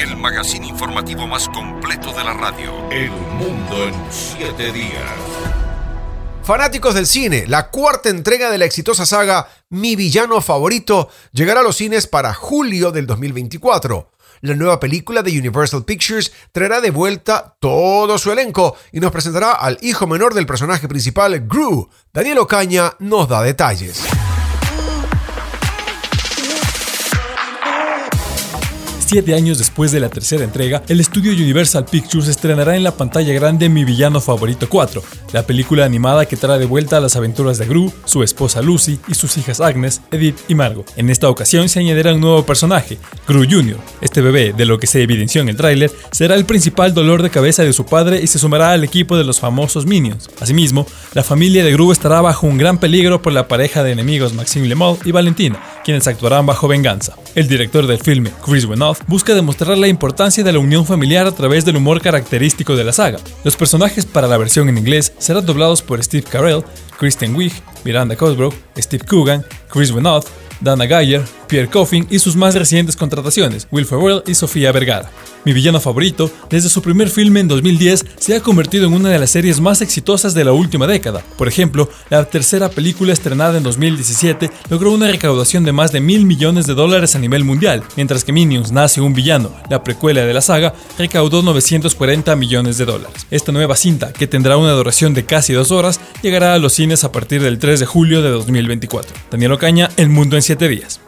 el magazine informativo más completo de la radio. El mundo en siete días. Fanáticos del cine, la cuarta entrega de la exitosa saga Mi villano favorito llegará a los cines para julio del 2024. La nueva película de Universal Pictures traerá de vuelta todo su elenco y nos presentará al hijo menor del personaje principal, Gru. Daniel Ocaña nos da detalles. Siete años después de la tercera entrega, el estudio Universal Pictures estrenará en la pantalla grande Mi Villano Favorito 4, la película animada que trae de vuelta a las aventuras de Gru, su esposa Lucy y sus hijas Agnes, Edith y Margot. En esta ocasión se añadirá un nuevo personaje, Gru Jr. Este bebé, de lo que se evidenció en el tráiler, será el principal dolor de cabeza de su padre y se sumará al equipo de los famosos Minions. Asimismo, la familia de Gru estará bajo un gran peligro por la pareja de enemigos Maxime y Valentina, quienes actuarán bajo venganza. El director del filme, Chris Wenoff, busca demostrar la importancia de la unión familiar a través del humor característico de la saga. Los personajes para la versión en inglés serán doblados por Steve Carell, Kristen Wiig, Miranda Cosgrove, Steve Coogan, Chris Wenoff, Dana Geyer, Pierre Coffin y sus más recientes contrataciones, Will Ferrell y Sofía Vergara. Mi villano favorito, desde su primer filme en 2010, se ha convertido en una de las series más exitosas de la última década. Por ejemplo, la tercera película estrenada en 2017 logró una recaudación de más de mil millones de dólares a nivel mundial, mientras que Minions Nace un Villano, la precuela de la saga, recaudó 940 millones de dólares. Esta nueva cinta, que tendrá una duración de casi dos horas, llegará a los cines a partir del 3 de julio de 2024. Daniel Ocaña, El Mundo en 7 días.